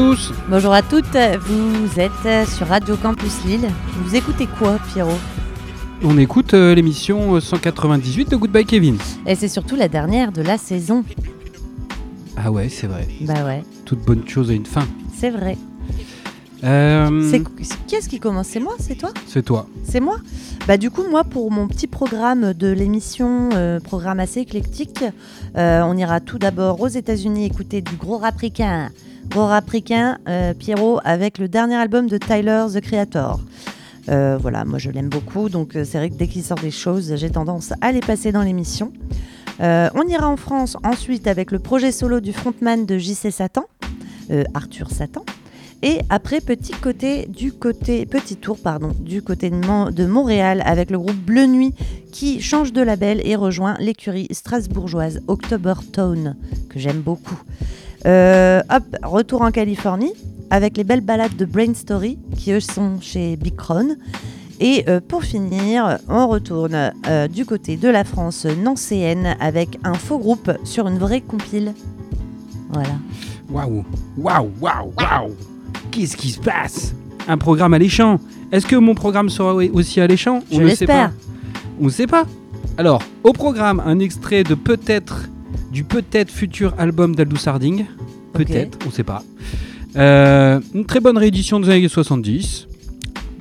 Bonjour à tous. Bonjour à toutes. Vous êtes sur Radio Campus Lille. Vous écoutez quoi, Pierrot? On écoute euh, l'émission 198 de Goodbye Kevin. Et c'est surtout la dernière de la saison. Ah ouais, c'est vrai. Bah ouais, Toute bonne chose a une fin. c'est vrai. Euh, C'est qui est-ce qui commence? C'est moi C'est toi? C'est toi. C'est moi? Bah du coup moi pour mon petit programme de l'émission, euh, programme assez éclectique, on ira tout d'abord aux États-Unis écouter du gros rapricain, gros rapricain euh, Pierrot avec le dernier album de Tyler the Creator. Euh, voilà, moi je l'aime beaucoup, donc euh, c'est vrai que dès qu'il sort des choses, j'ai tendance à les passer dans l'émission. On ira en France ensuite avec le projet solo du frontman de JC Satan, Arthur Satan. Et après, petit côté du côté petit tour pardon du côté de Montréal avec le groupe Bleu Nuit qui change de label et rejoint l'écurie strasbourgeoise October Tone que j'aime beaucoup. Euh, hop, retour en Californie avec les belles balades de Brain Story qui eux sont chez Big Crown. Et euh, pour finir, on retourne euh, du côté de la France nancéenne avec un faux groupe sur une vraie compile. Voilà. Waouh, waouh, waouh, waouh. Qu'est-ce qui se passe? Un programme alléchant. Est-ce que mon programme sera aussi alléchant? Je ne sait pas. On ne sait pas. Alors, au programme, un extrait de peut-être du peut-être futur album d'Aldous Harding. Peut-être, on ne sait pas. Euh, une très bonne réédition des années 70.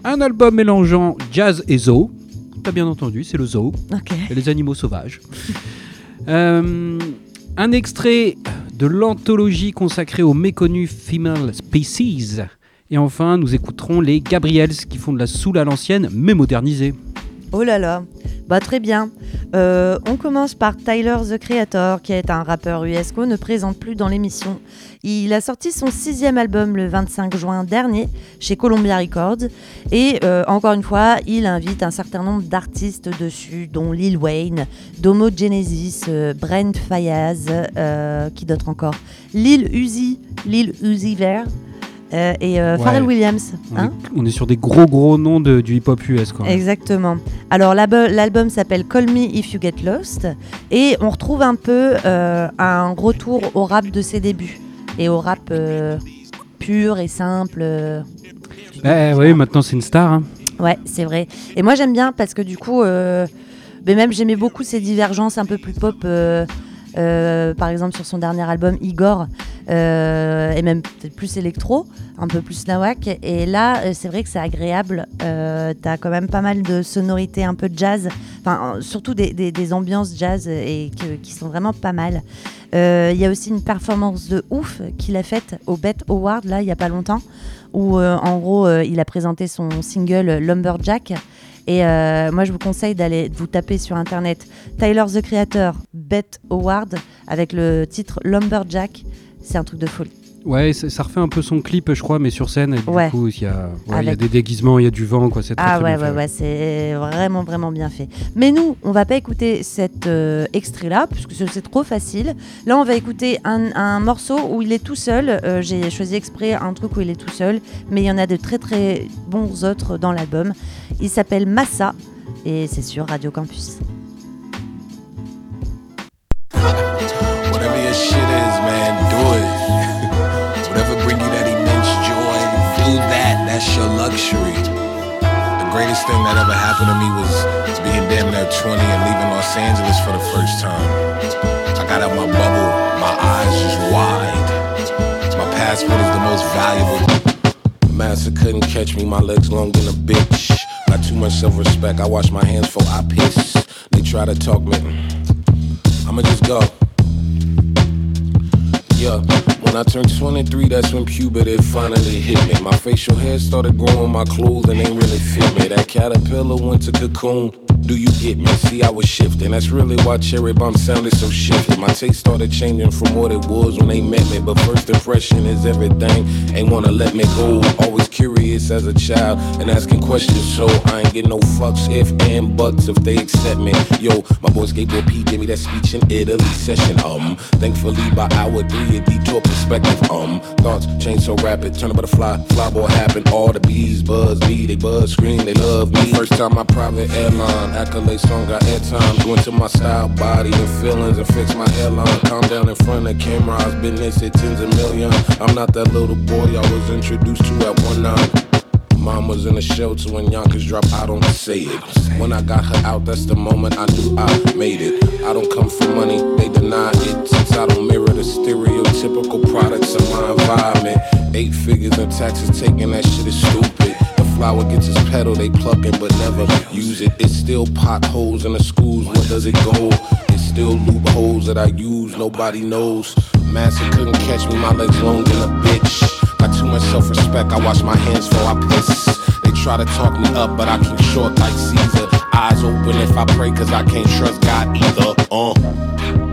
Un album mélangeant jazz et zoo. T'as bien entendu, c'est le zoo et les animaux sauvages. Euh, un extrait de l'anthologie consacrée aux méconnus female species. Et enfin, nous écouterons les Gabriels qui font de la soul à l'ancienne, mais modernisée. Oh là là, bah très bien. Euh, on commence par Tyler the Creator, qui est un rappeur US qu'on ne présente plus dans l'émission. Il a sorti son sixième album le 25 juin dernier chez Columbia Records. Et euh, encore une fois, il invite un certain nombre d'artistes dessus, dont Lil Wayne, Domo Genesis, euh, Brent Fayaz, qui d'autre encore? Lil Uzi, Lil Uzi Vert. Euh, et euh, Ouais. Pharrell Williams. On, hein. est, on est sur des gros gros noms de- du hip-hop US. Quoi. Exactement. Alors l'album s'appelle Call Me If You Get Lost et on retrouve un peu euh, un retour au rap de ses débuts et au rap euh, pur et simple. Eh oui, maintenant c'est une star. hein. Ouais, c'est vrai. Et moi j'aime bien parce que du coup, mais même j'aimais beaucoup ses divergences un peu plus pop. par exemple sur son dernier album Igor euh, et même peut-être plus électro, un peu plus nawak. Et là, euh, c'est vrai que c'est agréable. Euh, T'as quand même pas mal de sonorités un peu jazz, enfin euh, surtout des, ambiances jazz et qui sont vraiment pas mal. Euh, Il y a aussi une performance de ouf qu'il a faite au Bet Award là il y a pas longtemps où euh, en gros euh, il a présenté son single Lumberjack et euh, moi je vous conseille d'aller vous taper sur internet Tyler the Creator Bet Award avec le titre Lumberjack c'est un truc de folie Ouais, ça, ça refait un peu son clip, je crois, mais sur scène. Et du Ouais. coup, il y, a, ouais, il y a Avec- des déguisements, il y a du vent. Quoi. C'est très, ah très ouais bien ouais fait, ouais c'est vraiment vraiment bien fait mais nous on va pas écouter cet euh, extrait là puisque c'est c'est trop facile là on va écouter un, un morceau où il est tout seul Euh, j'ai choisi exprès un truc où il est tout seul mais il y en a de très très bons autres dans l'album il s'appelle Massa et c'est sur Radio Campus Whatever your shit is, man, That's your luxury. The greatest thing that ever happened to me was being damn near 20 and leaving Los Angeles for the first time. I got out my bubble, my eyes just wide. My passport is the most valuable. Master couldn't catch me, my legs long than a bitch. Got too much self respect, I wash my hands before I piss. They try to talk me, I'ma just go. Yeah, when I turned 23, that's when puberty finally hit me. My facial hair started growing, my clothing ain't really fit me. That caterpillar went to cocoon. Do you get me? See, I was shifting. That's really why Cherry Bomb sounded so shifty. My taste started changing from what it was when they met me. But first impression is everything. Ain't wanna let me go. Always curious as a child and asking questions. So I ain't getting no fucks if and buts if they accept me. Yo, my boy Skateboard P gave me that speech in Italy session. Um, thankfully by hour three, a detour perspective. Um, thoughts change so rapid. Turn a butterfly, fly boy happen. All the bees buzz me, they buzz scream, they love me. First time my private airline line. Accolade song got airtime. Go into my style, body, and feelings and fix my hairline. Calm down in front of camera. I've been at tens of millions. I'm not that little boy I was introduced to at one nine. Mom was in a shelter when Yonkers dropped. I don't say it. When I got her out, that's the moment I knew I made it. I don't come for money, they deny it. Since I don't mirror the stereotypical products of my environment. Eight figures in taxes taking that shit is stupid. Flower gets its petal, they pluck it but never use it. It's still potholes in the schools, where does it go? It's still loopholes that I use, nobody knows. Master couldn't catch me, my legs long than a bitch. Got too much self respect, I wash my hands before I piss. They try to talk me up, but I keep short like Caesar. Eyes open if I pray, cause I can't trust God either. Uh.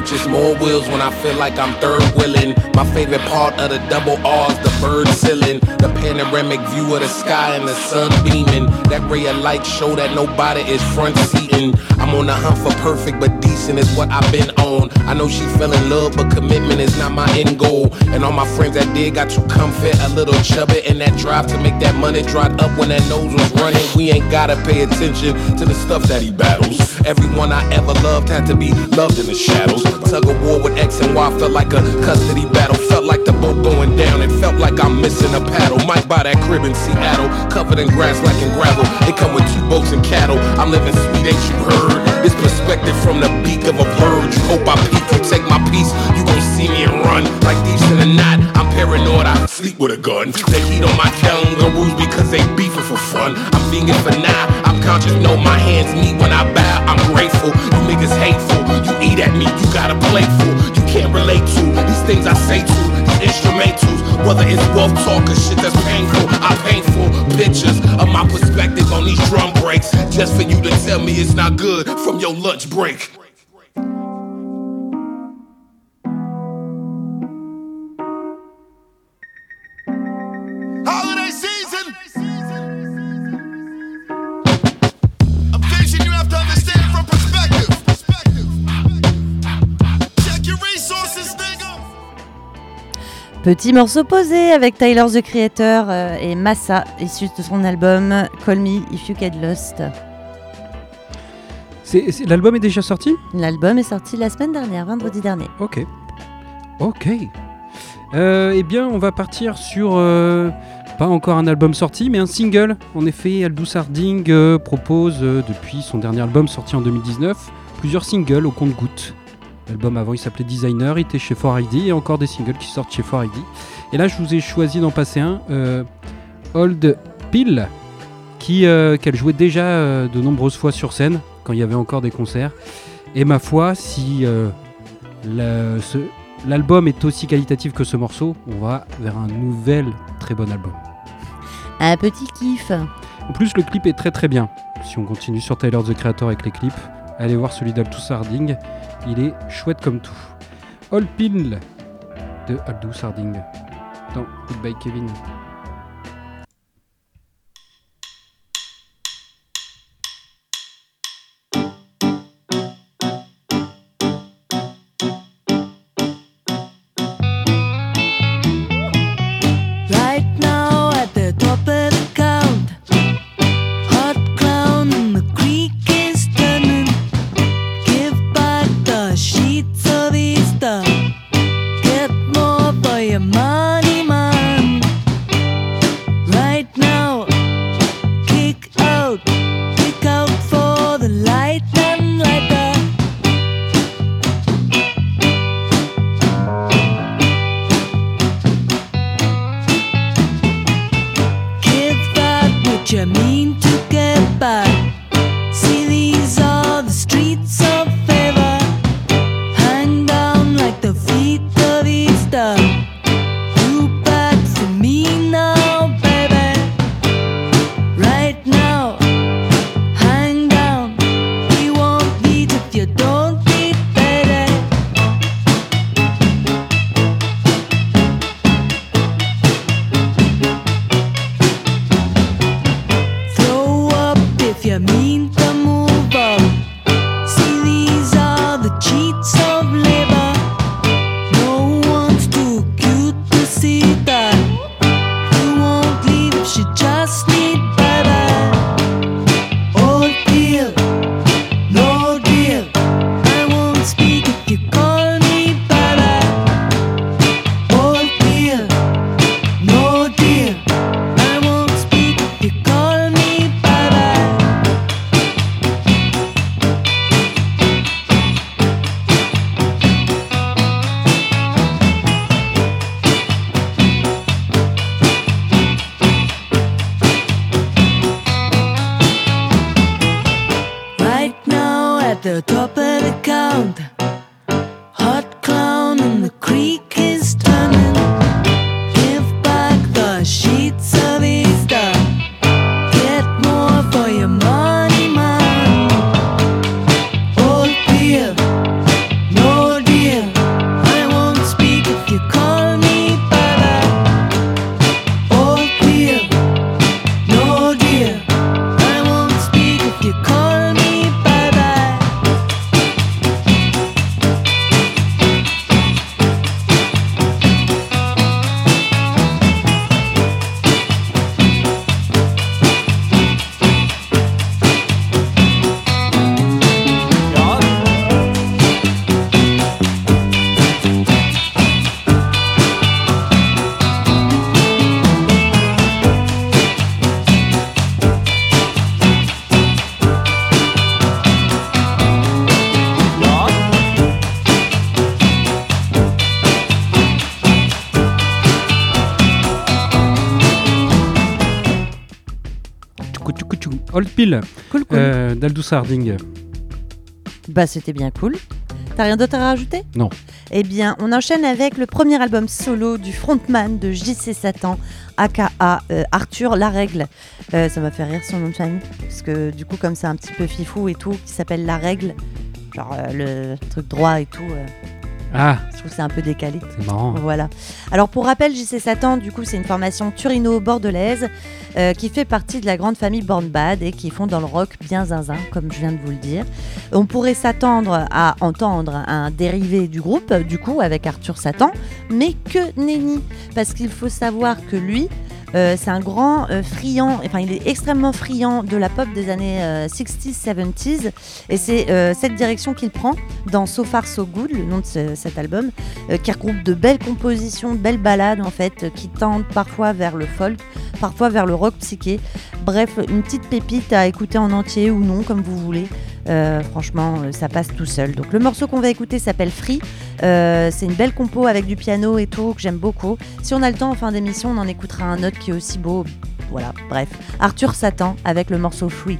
Purchase more wheels when I feel like I'm third wheeling. My favorite part of the double R's, the bird ceiling, the panoramic view of the sky and the sun beaming. That ray of light show that nobody is front seating. I'm on the hunt for perfect, but decent is what I've been on. I know she fell in love, but commitment is not my end goal. And all my friends that did got too comfort, a little chubby, and that drive to make that money dried up when that nose was running. We ain't gotta pay attention to the stuff that he battles. Everyone I ever loved had to be loved in the shadows. Tug of war with X and Y felt like a custody battle. Felt like the boat going down. It felt like I'm missing a paddle. Might buy that crib in Seattle, covered in grass like in gravel. It come with two boats and cattle. I'm living sweet, ain't you heard? This perspective from the beak of a bird. You hope I peek, you take my piece. You gon' see me and run like these in the night. I'm paranoid, I sleep with a gun. They heat on my kangaroos because they beefing for fun. I'm vegan for now. I'm conscious, know my hands meet when I bow. I'm grateful. Things I say to these instrumentals. Whether it's wealth talk or shit that's painful, I painful pictures of my perspective on these drum breaks. Just for you to tell me it's not good from your lunch break. Petit morceau posé avec Tyler the Creator euh, et Massa, issu de son album Call Me If You Get Lost. L'album est déjà sorti? L'album est sorti la semaine dernière, vendredi dernier. Ok. Ok. Euh, eh bien, on va partir sur euh, pas encore un album sorti, mais un single. En effet, Aldous Harding propose depuis son dernier album sorti en 2019 plusieurs singles au compte-gouttes. L'album avant il s'appelait Designer, il était chez 4ID et encore des singles qui sortent chez 4ID. Et là je vous ai choisi d'en passer un, euh, Old Pill, qui euh, qu'elle jouait déjà euh, de nombreuses fois sur scène quand il y avait encore des concerts. Et ma foi, si l'album est aussi qualitatif que ce morceau, on va vers un nouvel très bon album. Un petit kiff. En plus, le clip est très très bien. Si on continue sur Tyler the Creator avec les clips, allez voir celui d'Altus Harding. Il est chouette comme tout. All Pin de Aldous Harding dans Goodbye Kevin. Old Pill Cool, cool. euh, d'Aldous Harding. Bah, c'était bien cool. T'as rien d'autre à rajouter? Non. Eh bien, on enchaîne avec le premier album solo du frontman de JC Satan, aka euh, Arthur La Règle. Euh, ça m'a fait rire son nom de famille, parce que du coup, comme c'est un petit peu fifou et tout, qui s'appelle La Règle, genre euh, le truc droit et tout, Ah, je trouve que c'est un peu décalé. c'est marrant. Voilà. Alors pour rappel, JC Satan, du coup, c'est une formation turino-bordelaise euh, qui fait partie de la grande famille Born Bad et qui font dans le rock bien zinzin, comme je viens de vous le dire. On pourrait s'attendre à entendre un dérivé du groupe, du coup, avec Arthur Satan, mais que nenni, parce qu'il faut savoir que lui, euh, c'est un grand euh, friand, enfin il est extrêmement friand de la pop des années euh, 60s, 70s, et c'est euh, cette direction qu'il prend dans So Far So Good, le nom de ce- cet album, euh, qui regroupe de belles compositions, de belles ballades en fait, euh, qui tendent parfois vers le folk, parfois vers le rock psyché. Bref, une petite pépite à écouter en entier ou non, comme vous voulez. Euh, franchement, euh, ça passe tout seul. Donc le morceau qu'on va écouter s'appelle Free. Euh, c'est une belle compo avec du piano et tout que j'aime beaucoup. Si on a le temps en fin d'émission, on en écoutera un autre qui est aussi beau. Voilà, bref. Arthur Satan avec le morceau Free.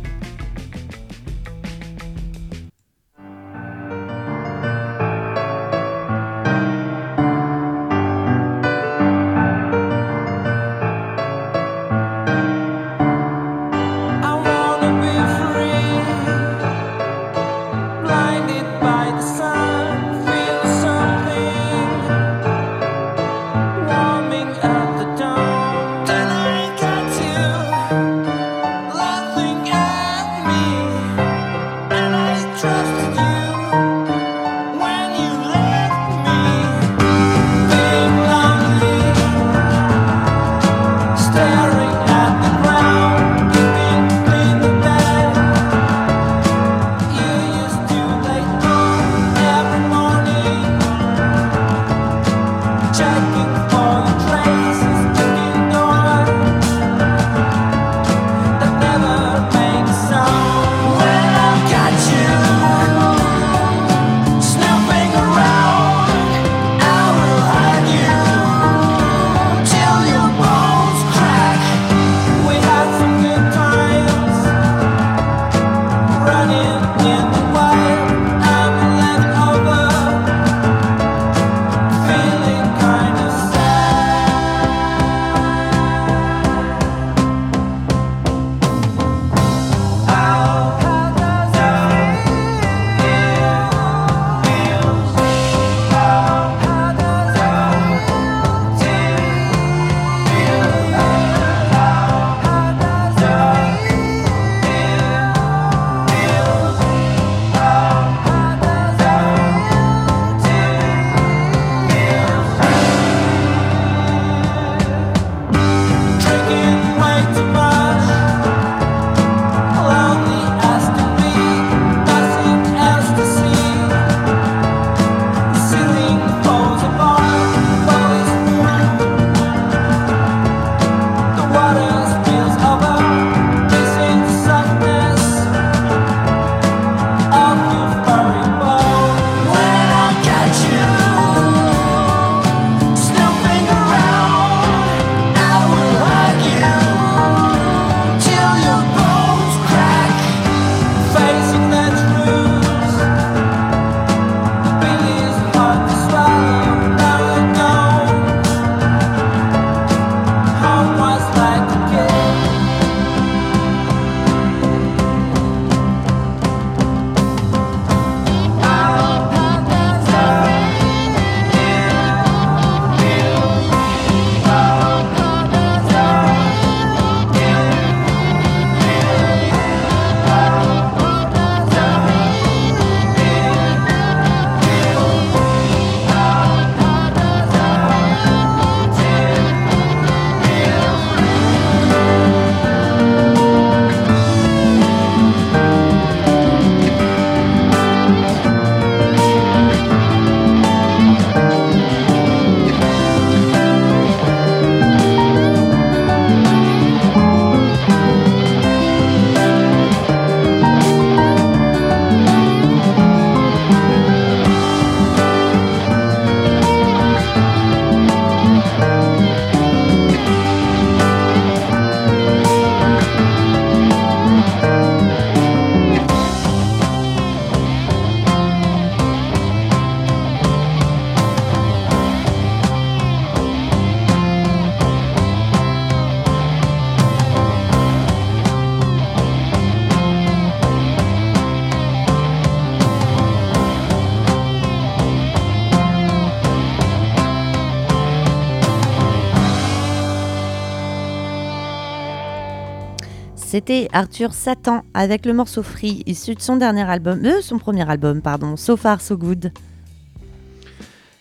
C'était Arthur Satan avec le morceau Free, issu de son dernier album, euh, son premier album, pardon, So Far So Good.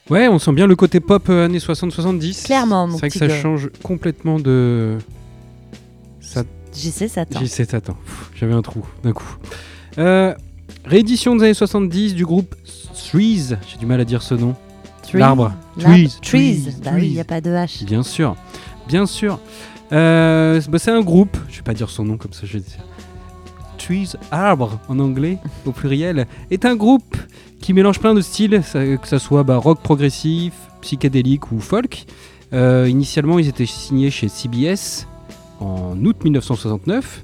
Ouais, on sent bien le côté pop euh, années 60-70. Clairement, mon C'est vrai que ça gars. change complètement de. Ça JC Satan. JC Satan. J'avais un trou d'un coup. Euh, réédition des années 70 du groupe Threes. J'ai du mal à dire ce nom. L'arbre. Trees. Trees. Bah oui, il n'y a pas de H. Bien sûr. Bien sûr. Euh, bah, c'est un groupe. Je vais pas dire son nom comme ça. Je vais dire. Trees, arbre en anglais au pluriel, est un groupe qui mélange plein de styles, ça- que ce soit bah, rock progressif, psychédélique ou folk. Euh, initialement, ils étaient signés chez CBS en août 1969.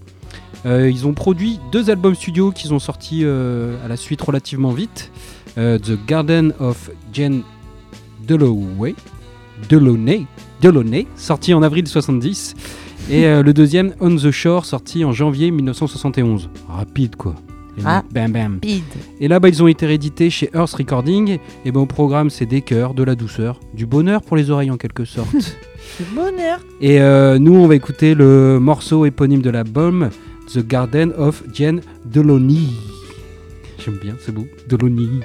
Euh, ils ont produit deux albums studio qu'ils ont sortis à la suite relativement vite. The Garden of Jane Dalloway, Delaunay, Delaunay, sorti en avril 70. Et euh, le deuxième, On the Shore, sorti en janvier 1971. Rapide quoi. Et Ah. Bam bam. Pid. Et là, bah, ils ont été réédités chez Earth Recording. Et ben au programme, c'est des cœurs, de la douceur, du bonheur pour les oreilles en quelque sorte. Le bonheur. Et euh, nous, on va écouter le morceau éponyme de l'album, The Garden of Jane Delaunay. J'aime bien, c'est beau. Delaunay.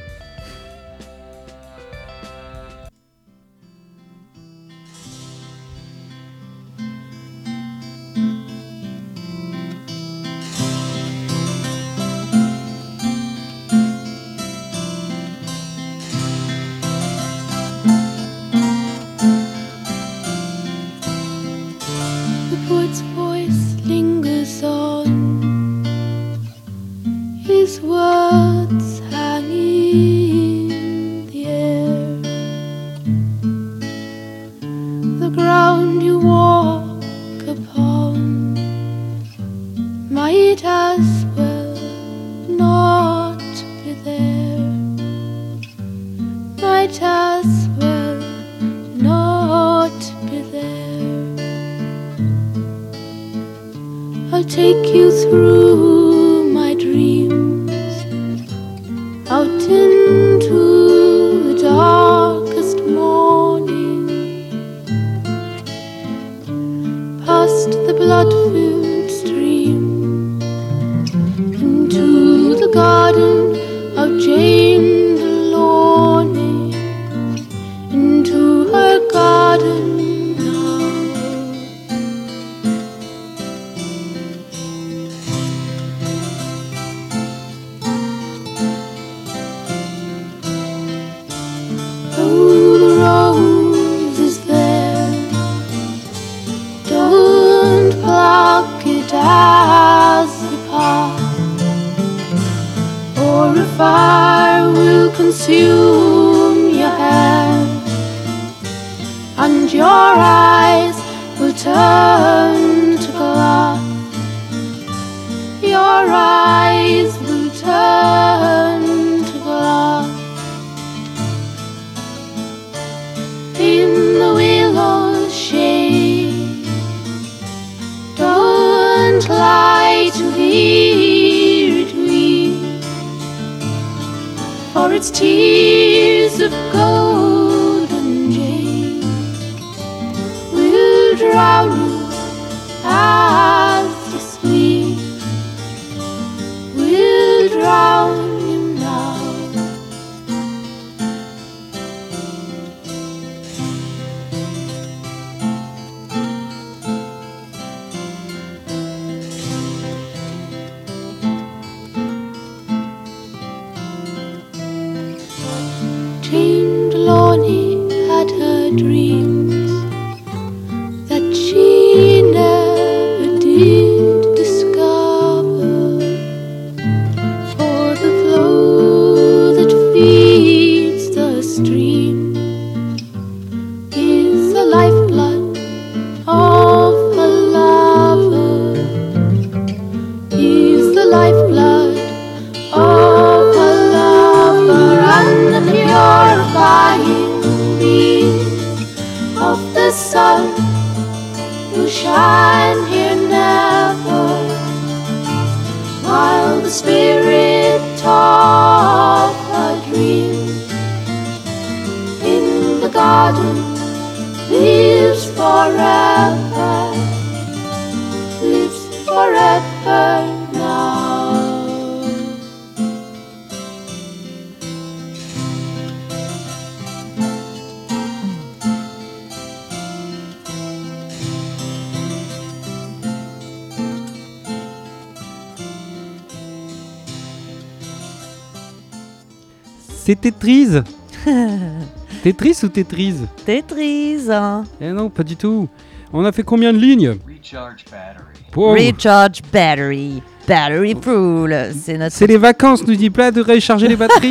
Tetris Tetris ou Tetris Tetris. hein. Eh non, pas du tout. On a fait combien de lignes Recharge battery. Recharge battery. Battery full. C'est notre. C'est les vacances, nous dit pas de recharger les batteries.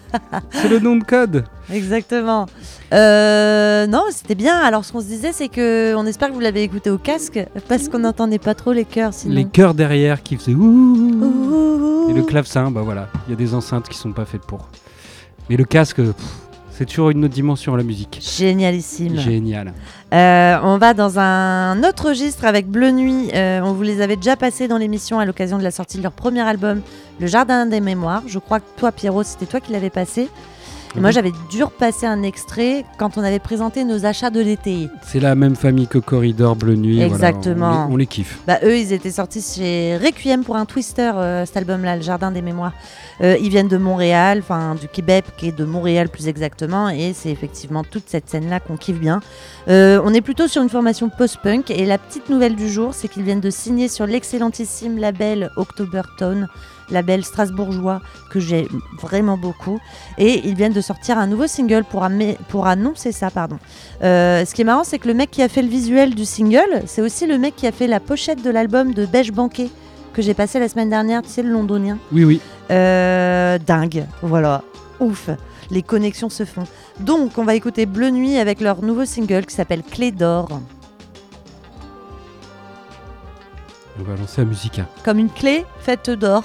C'est le nom de code. Exactement. Euh, non, c'était bien. Alors, ce qu'on se disait, c'est que on espère que vous l'avez écouté au casque parce qu'on n'entendait pas trop les chœurs sinon. Les chœurs derrière qui faisaient ouh. Ouh. Et le clavecin, bah voilà, il y a des enceintes qui sont pas faites pour. Mais le casque, c'est toujours une autre dimension la musique. Génialissime. Génial. Euh, on va dans un autre registre avec Bleu Nuit. Euh, on vous les avait déjà passés dans l'émission à l'occasion de la sortie de leur premier album, Le Jardin des Mémoires. Je crois que toi, Pierrot, c'était toi qui l'avais passé. Moi, Mhm. j'avais dû repasser un extrait quand on avait présenté nos achats de l'été. C'est la même famille que Corridor Bleu Nuit. voilà, Exactement. on, les, on les kiffe. Bah, eux, ils étaient sortis chez Requiem pour un Twister, euh, cet album-là, Le Jardin des Mémoires. Euh, ils viennent de Montréal, enfin du Québec, qui est de Montréal plus exactement, et c'est effectivement toute cette scène-là qu'on kiffe bien. Euh, on est plutôt sur une formation post-punk, et la petite nouvelle du jour, c'est qu'ils viennent de signer sur l'excellentissime label Octobertone, label strasbourgeois que j'ai vraiment beaucoup, et ils viennent de sortir un nouveau single pour, annoncer ça, pardon. Euh, ce qui est marrant, c'est que le mec qui a fait le visuel du single, c'est aussi le mec qui a fait la pochette de l'album de Beige Banquet que j'ai passé la semaine dernière, tu sais, le londonien. Oui, oui. Euh, dingue, voilà, ouf, les connexions se font. Donc, on va écouter Bleu Nuit avec leur nouveau single qui s'appelle Clé d'or. On va lancer la musique. hein. Comme une clé faite d'or.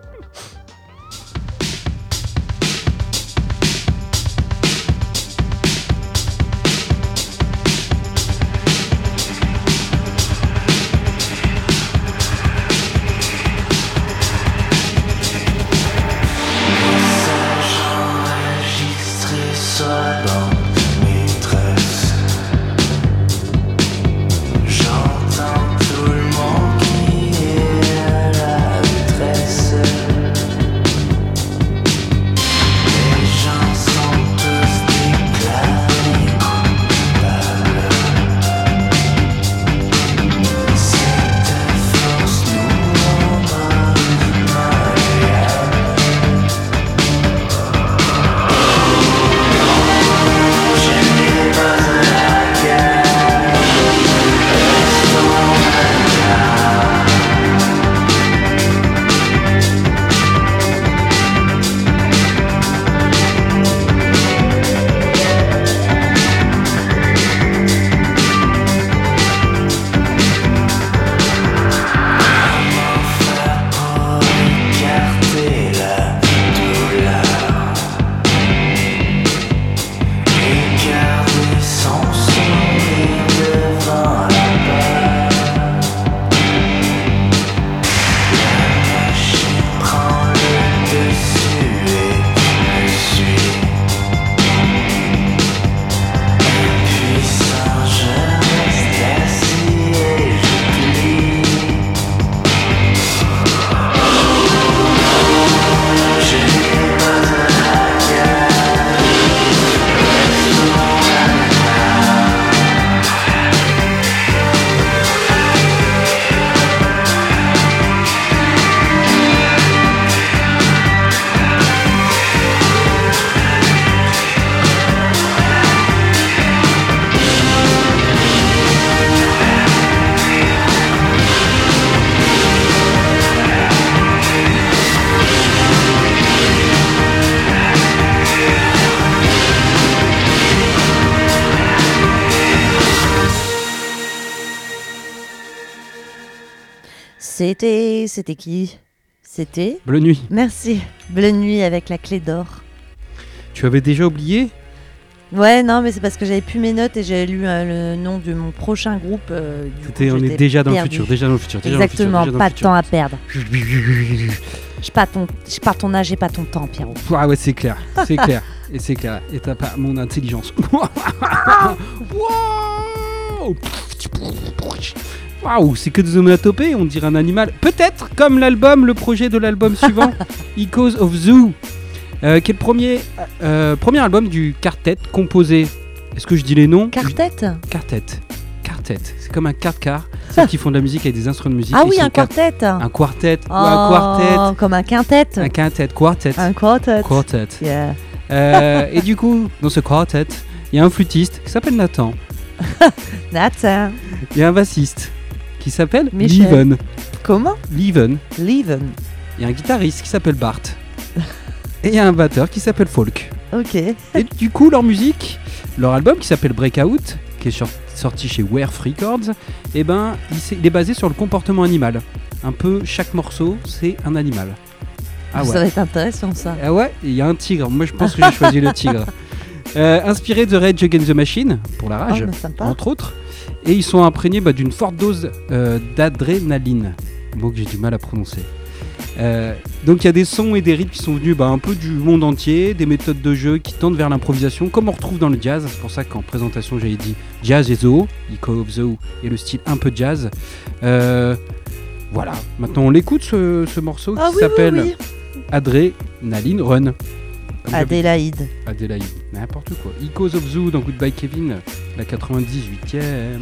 C'était. C'était qui? C'était? Bleu Nuit. Merci. Bleu Nuit avec la clé d'or. Tu avais déjà oublié? Ouais, non, mais c'est parce que j'avais plus mes notes et j'avais lu euh, le nom de mon prochain groupe. euh, du coup, On est déjà dans le futur. Déjà dans le futur. déjà dans le futur, Exactement, pas de temps à perdre. Je pas ton, pas ton âge et pas ton temps, Pierrot. Ah ouais, c'est clair. C'est clair. Et c'est clair. Et t'as pas mon intelligence. Waouh Waouh, c'est que des onomatopées, on dirait un animal. Peut-être comme l'album, le projet de l'album suivant, Echoes of Zoo, euh, qui est le premier, euh, premier album du quartet composé. Est-ce que je dis les noms? Quartet? Quartet. Quartet. C'est comme un quart-quart, sauf qu'ils font de la musique avec des instruments de musique. Ah oui, un quartet. Un quartet. ou Oh, un quartet. Comme un quintet. Un quintet. Quartet. Un quartet. Quartet. Yeah. Euh, et du coup, dans ce quartet, il y a un flûtiste qui s'appelle Nathan. Nathan. Il y a un bassiste qui s'appelle Michel. Leven. Comment Leven. Leven. Il y a un guitariste qui s'appelle Bart. Et il y a un batteur qui s'appelle Folk. Ok. Et du coup, leur musique, leur album qui s'appelle Breakout, qui est sorti chez Werf Records, eh ben, il, est basé sur le comportement animal. Un peu, chaque morceau, c'est un animal. Ah Ça va être intéressant ça. Ah ouais, il y a un tigre. Moi, je pense que j'ai choisi le tigre. Euh, inspiré de Rage Against the Machine, pour la Oh, rage, entre autres. Et ils sont imprégnés bah, d'une forte dose euh, d'adrénaline. Mot que j'ai du mal à prononcer. Euh, donc il y a des sons et des rythmes qui sont venus bah, un peu du monde entier, des méthodes de jeu qui tendent vers l'improvisation, comme on retrouve dans le jazz. C'est pour ça qu'en présentation j'avais dit jazz et zoo, Echo of Zoo et le style un peu jazz. Euh, voilà, maintenant on l'écoute ce, ce morceau Ah qui oui, oui, s'appelle oui. Adrénaline Run. Comme Adélaïde. Adélaïde, n'importe quoi. Echoes of Zoo dans Goodbye Kevin, la 98e.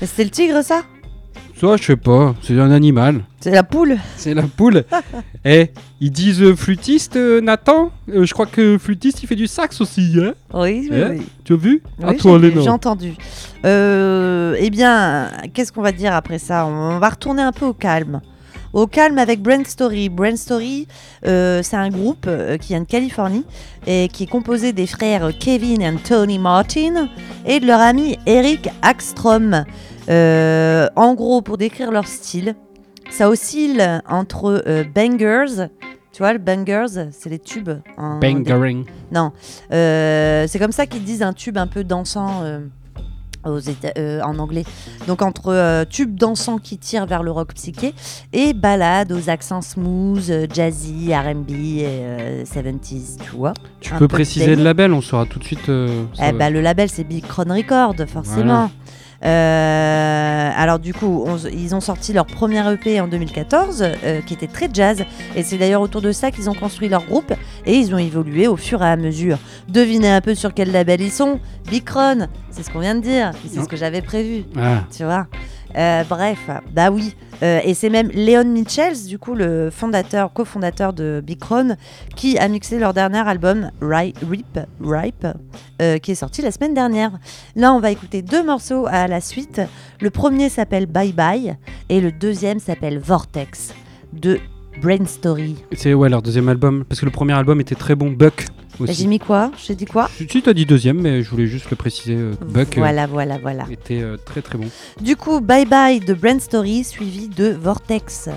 C'était le tigre, ça? Ça, je sais pas, c'est un animal. C'est la poule C'est la poule. Eh, ils disent euh, flûtiste, euh, Nathan? Euh, Je crois que flûtiste, il fait du sax aussi, hein? Oui, oui, Eh oui. Tu as vu? À Oui, toi, j'ai- Léna. J'ai entendu. Euh, eh bien, qu'est-ce qu'on va dire après ça? On va retourner un peu au calme. Au calme avec Brand Story. Brand Story, euh, c'est un groupe euh, qui vient de Californie et qui est composé des frères Kevin et Tony Martin et de leur ami Eric Axstrom. Euh, en gros, pour décrire leur style, ça oscille entre euh, bangers. Tu vois, le bangers, c'est les tubes. en- Bangering. non, c'est comme ça qu'ils disent un tube un peu dansant aux euh, en anglais. Donc entre euh, tube dansant qui tire vers le rock psyché et balade aux accents smooth, euh, jazzy, R&B, et, euh, 70s, tu vois. Tu Un peux peu préciser le label, on saura tout de suite. Eh bah, le label c'est Big Crown Record, forcément. Euh, alors du coup, on- ils ont sorti leur premier EP en 2014, euh, qui était très jazz, et c'est d'ailleurs autour de ça qu'ils ont construit leur groupe, et ils ont évolué au fur et à mesure. Devinez un peu sur quel label ils sont. Big Crown, c'est ce qu'on vient de dire, c'est ce que j'avais prévu, Ah, tu vois. Euh, bref, bah oui, Euh, et c'est même Leon Mitchells, du coup le fondateur, cofondateur de Big Crown, qui a mixé leur dernier album Ri- Rip, Ripe, euh, qui est sorti la semaine dernière. Là, on va écouter deux morceaux à la suite. Le premier s'appelle Bye Bye et le deuxième s'appelle Vortex de Brain Story. c'est ouais, leur deuxième album. Parce que le premier album était très bon. Buck J'ai mis quoi J'ai dit quoi tu as dit deuxième, mais je voulais juste le préciser. euh, Buck euh, Voilà, voilà, voilà. était euh, très très bon. Du coup, Bye Bye de Brain Story suivi de Vortex.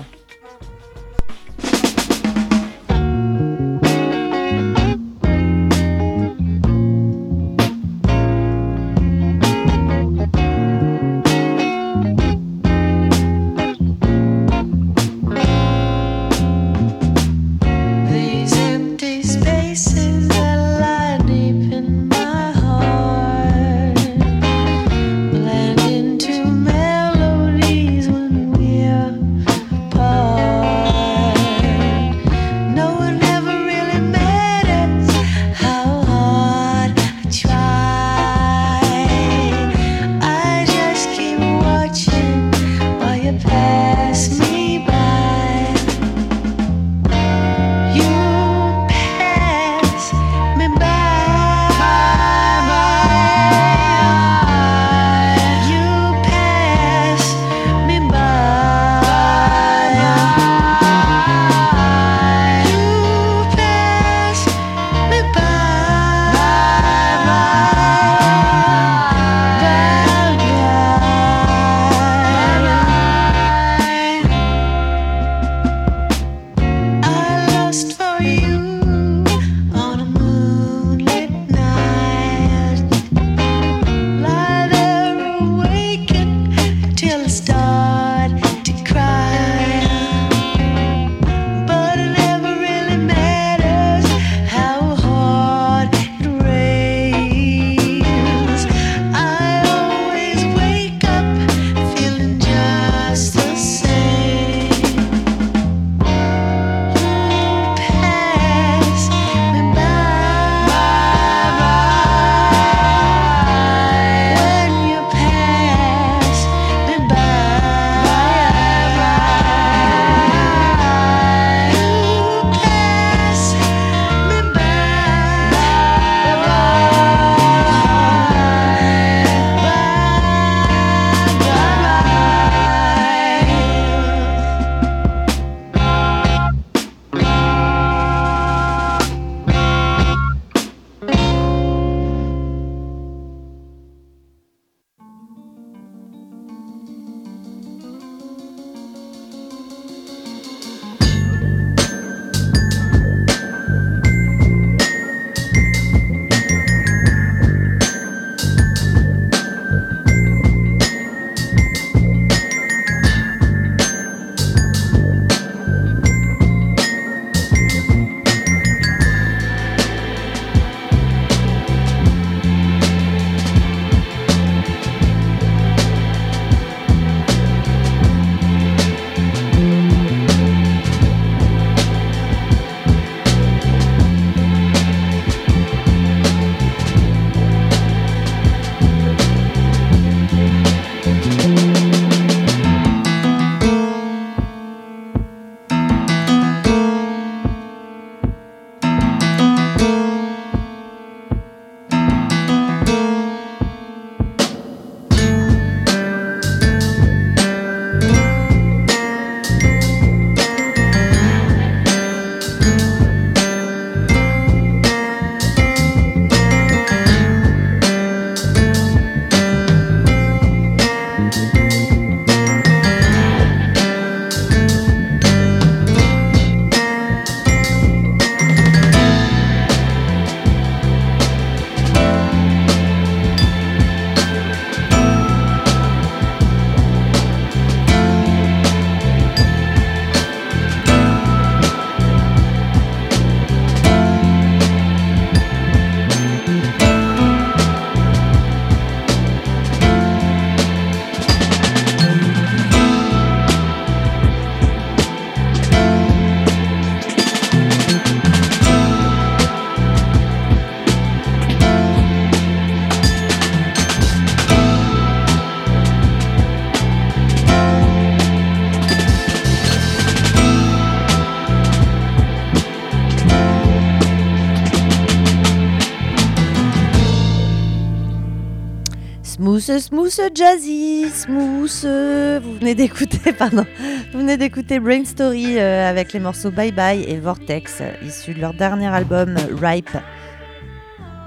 Smooth, smooth, jazzy, smooth. Vous venez d'écouter, pardon, vous venez d'écouter Brain Story euh, avec les morceaux Bye Bye et Vortex, euh, issus de leur dernier album euh, Ripe.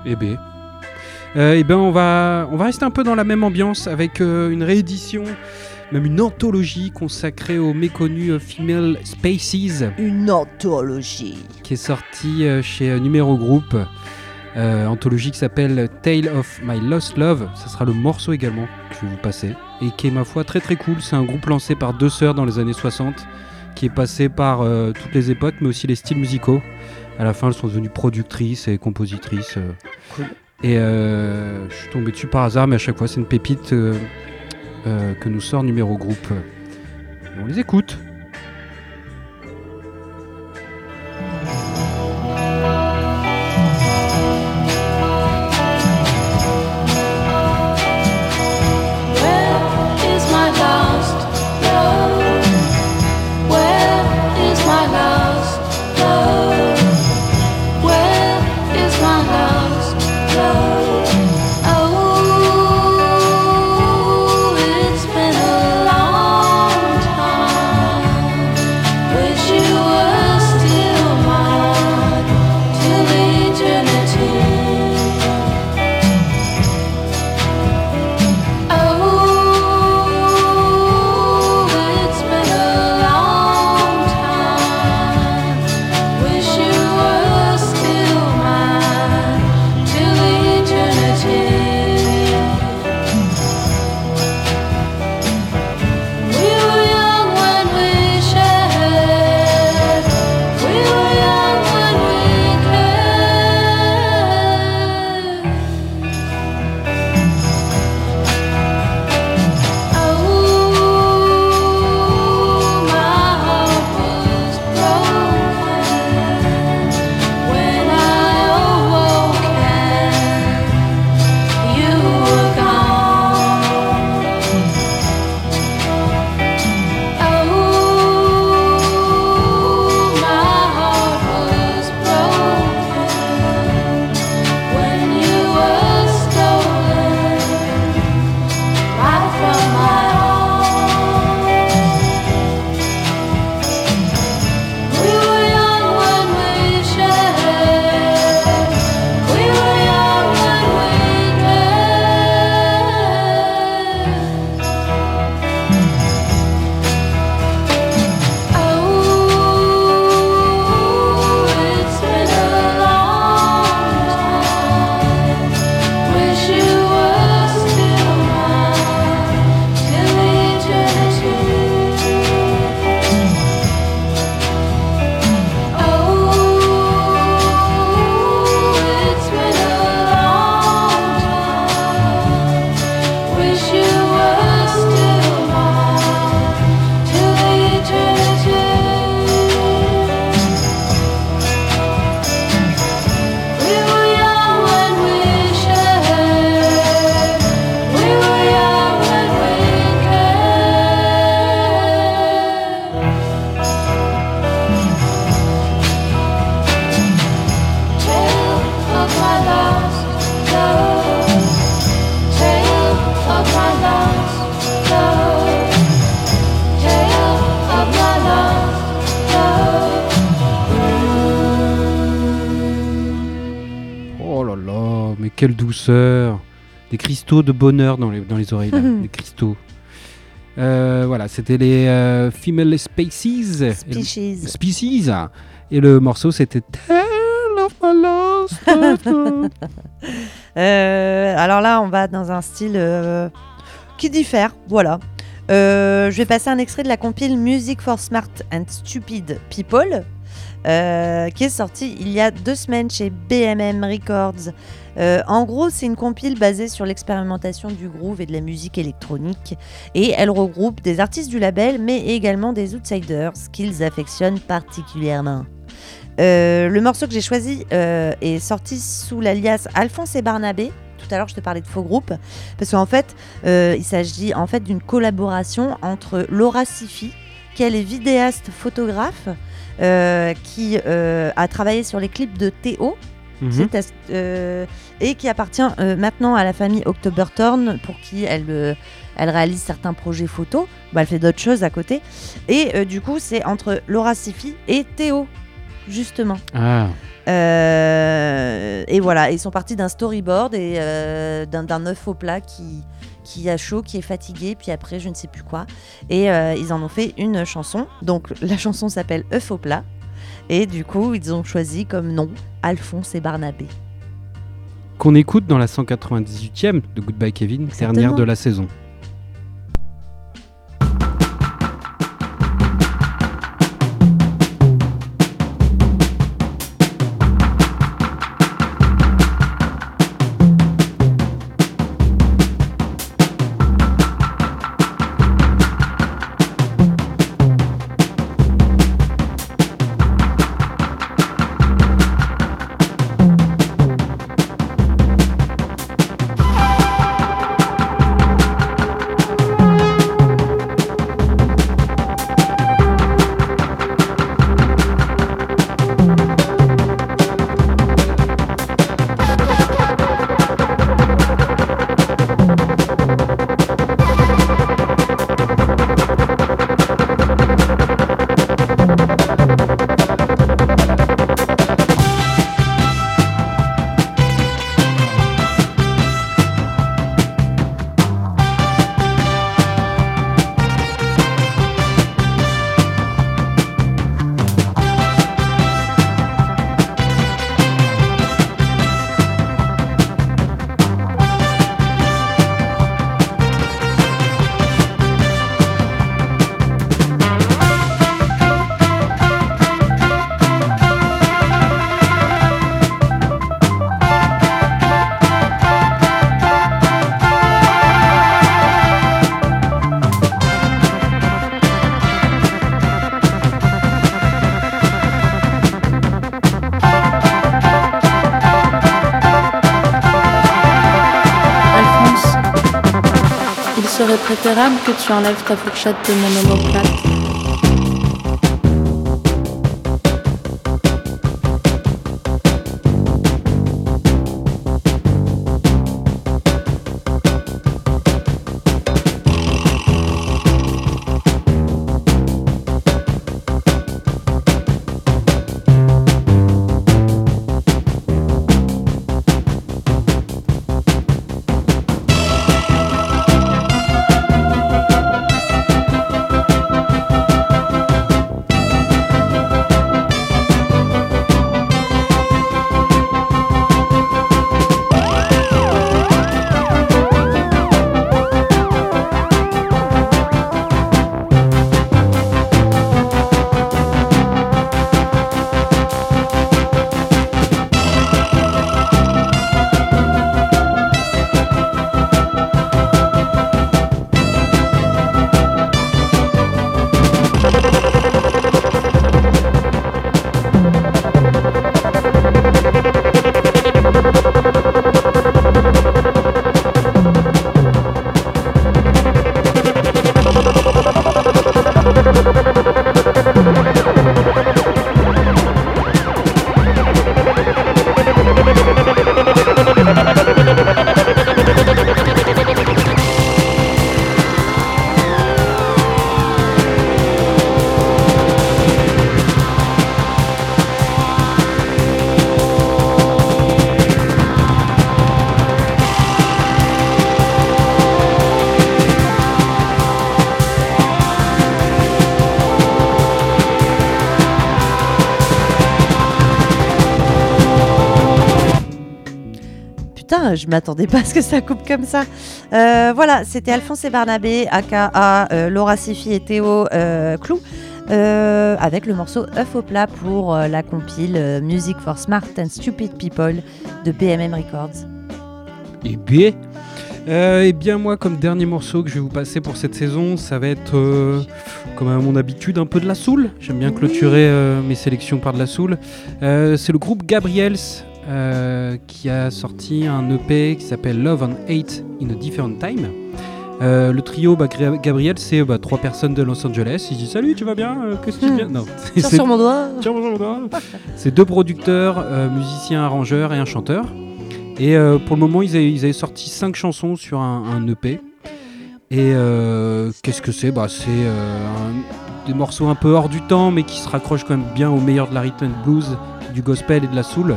Eh. Euh, eh ben, on va, on va rester un peu dans la même ambiance avec euh, une réédition, même une anthologie consacrée aux méconnus euh, Female Spaces Une anthologie. qui est sortie euh, chez euh, Numéro Group. Euh, anthologie qui s'appelle Tale of My Lost Love. Ça sera le morceau également que je vais vous passer. Et qui est, ma foi, très très cool. C'est un groupe lancé par deux sœurs dans les années 60 qui est passé par euh, toutes les époques, mais aussi les styles musicaux. À la fin, elles sont devenues productrices et compositrices. euh. Cool. Et euh, je suis tombé dessus par hasard, mais à chaque fois, c'est une pépite que nous sort Numéro Group. Et on les écoute. Des cristaux de bonheur dans les, dans les oreilles, là, des cristaux. Euh, voilà, c'était les euh, Female Spaces. Et le- Species. Species. Et le morceau, c'était Tale of my lost. Euh, alors là, on va dans un style euh, qui diffère. Voilà. Je vais passer un extrait de la compile Music for Smart and Stupid People, qui est sortie il y a deux semaines chez BMM Records. Euh, en gros, c'est une compile basée sur l'expérimentation du groove et de la musique électronique. Et elle regroupe des artistes du label, mais également des outsiders qu'ils affectionnent particulièrement. Euh, le morceau que j'ai choisi euh, est sorti sous l'alias Alphonse et Barnabé. Tout à l'heure, je te parlais de faux groupe. Parce qu'en fait, il s'agit en fait d'une collaboration entre Laura Sifi, qui elle est vidéaste photographe, qui a travaillé sur les clips de Théo, Mhm. Euh, et qui appartient euh, maintenant à la famille Octoberthorn pour qui elle, euh, elle réalise certains projets photos. Bah, elle fait d'autres choses à côté. Et du coup, c'est entre Laura Sifi et Théo, justement. Ah, et voilà, ils sont partis d'un storyboard et d'un d'un œuf au plat qui, qui a chaud, qui est fatigué, puis après je ne sais plus quoi. Et euh, ils en ont fait une chanson. Donc la chanson s'appelle œuf au plat. Et du coup, ils ont choisi comme nom Alphonse et Barnabé. qu'on écoute dans la 198e de Goodbye Kevin, dernière de la saison. Préférable que tu enlèves ta fourchette de mon. Je m'attendais pas à ce que ça coupe comme ça. Euh, voilà, c'était Alphonse et Barnabé, aka euh, Laura Sifi et Théo euh, Clou, avec le morceau œuf au plat pour la compile Music for Smart and Stupid People de BMM Records. Et bien, euh, bien moi, comme dernier morceau que je vais vous passer pour cette saison, ça va être, euh, comme à mon habitude, un peu de la soul. J'aime bien clôturer euh, mes sélections par de la soul. C'est le groupe Gabriels euh, qui a sorti un EP qui s'appelle Love and Hate in a Different Time. Euh, le trio bah, Gabriel, c'est bah, trois personnes de Los Angeles. Il dit Salut, tu vas bien Euh, Qu'est-ce que tu Hmm. viens? Non, Tiens c'est sur mon doigt. Tiens, bonjour, bonjour. C'est deux producteurs, musiciens, arrangeurs et un chanteur. Et pour le moment, ils avaient, ils avaient sorti cinq chansons sur un, un EP. Et qu'est-ce que c'est? Bah, C'est des morceaux un peu hors du temps, mais qui se raccrochent quand même bien au meilleur de la rhythm and blues, du gospel et de la soul.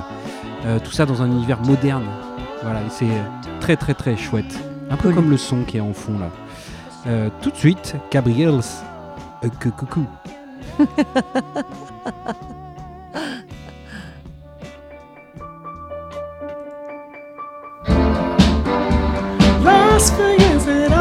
Euh, tout ça dans un univers moderne. Voilà, c'est très très très chouette. Un peu Cool. comme le son qui est en fond là. Euh, tout de suite, Gabriel's euh, coucou. Last few years that I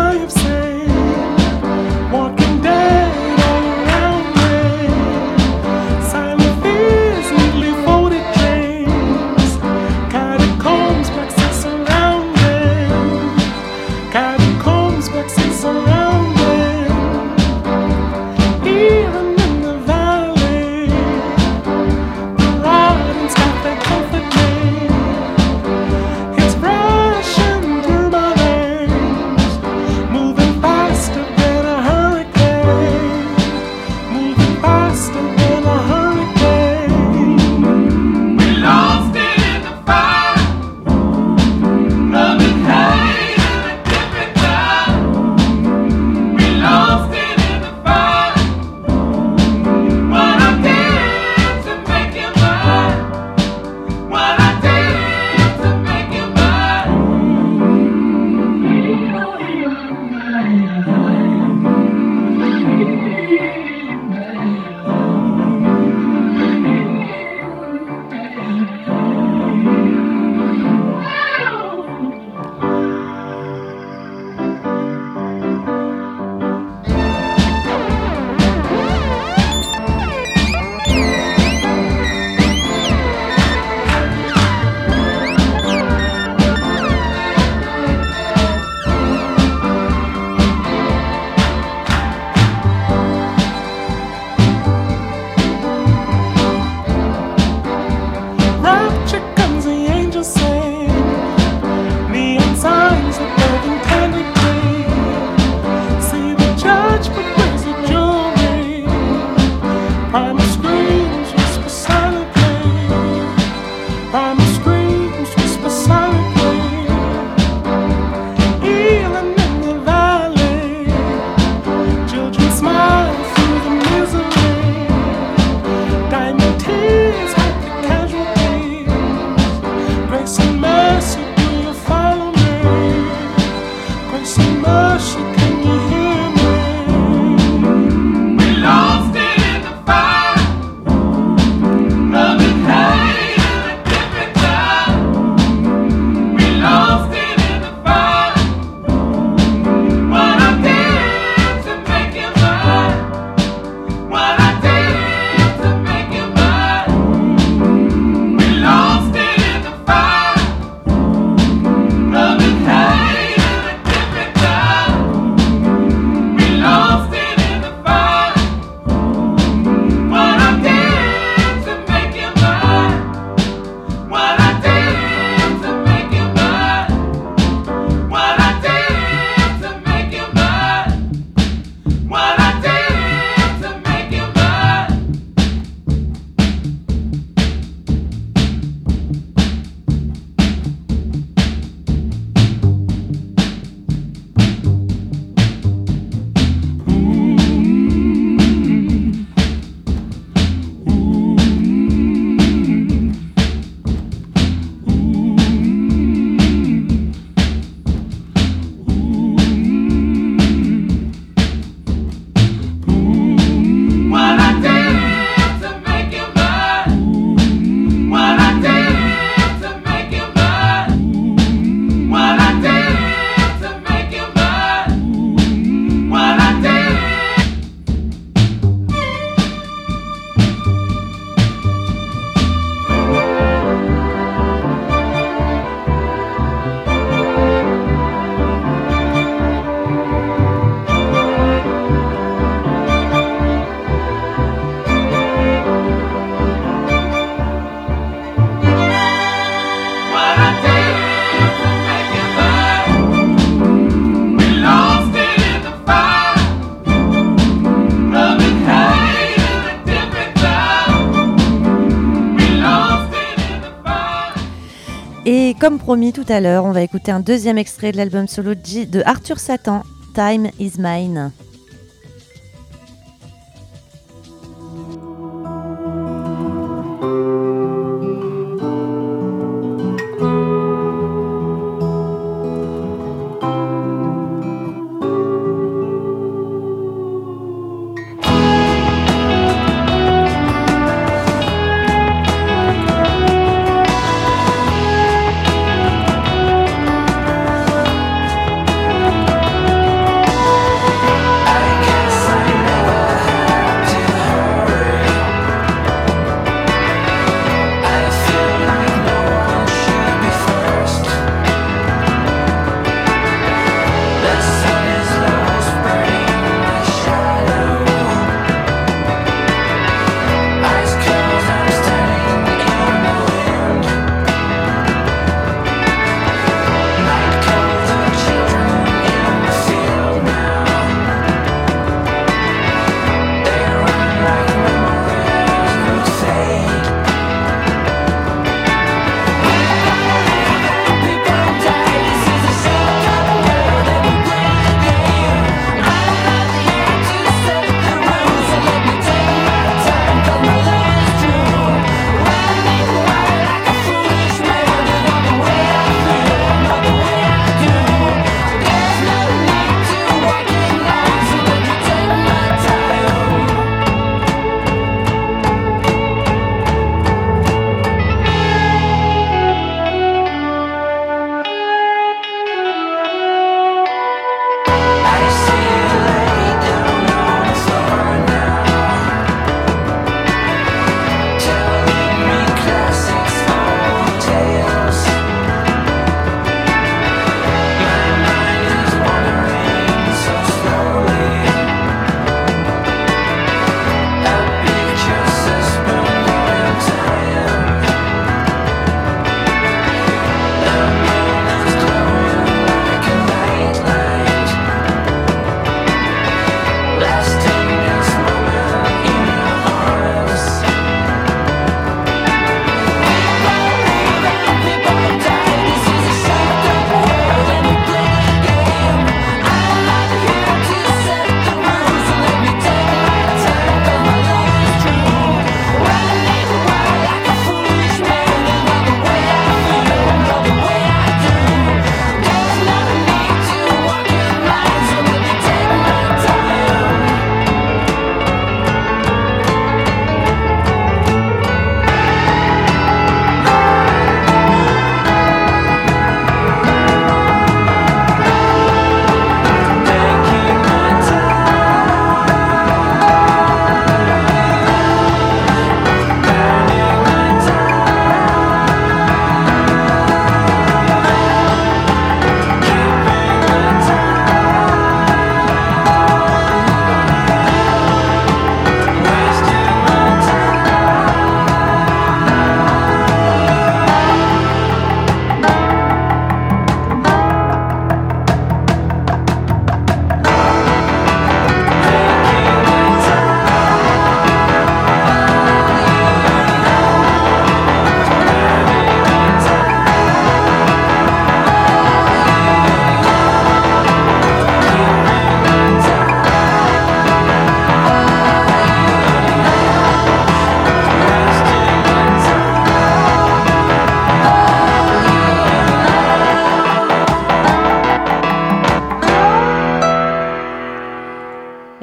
comme promis tout à l'heure, on va écouter un deuxième extrait de l'album solo J- de Arthur Satan, Time is Mine.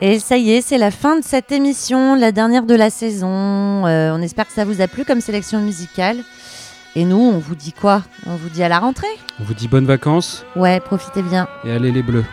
Et ça y est, c'est la fin de cette émission, la dernière de la saison. Euh, on espère que ça vous a plu comme sélection musicale. Et nous, on vous dit quoi? On vous dit à la rentrée? On vous dit bonnes vacances Ouais, profitez bien. et allez les bleus.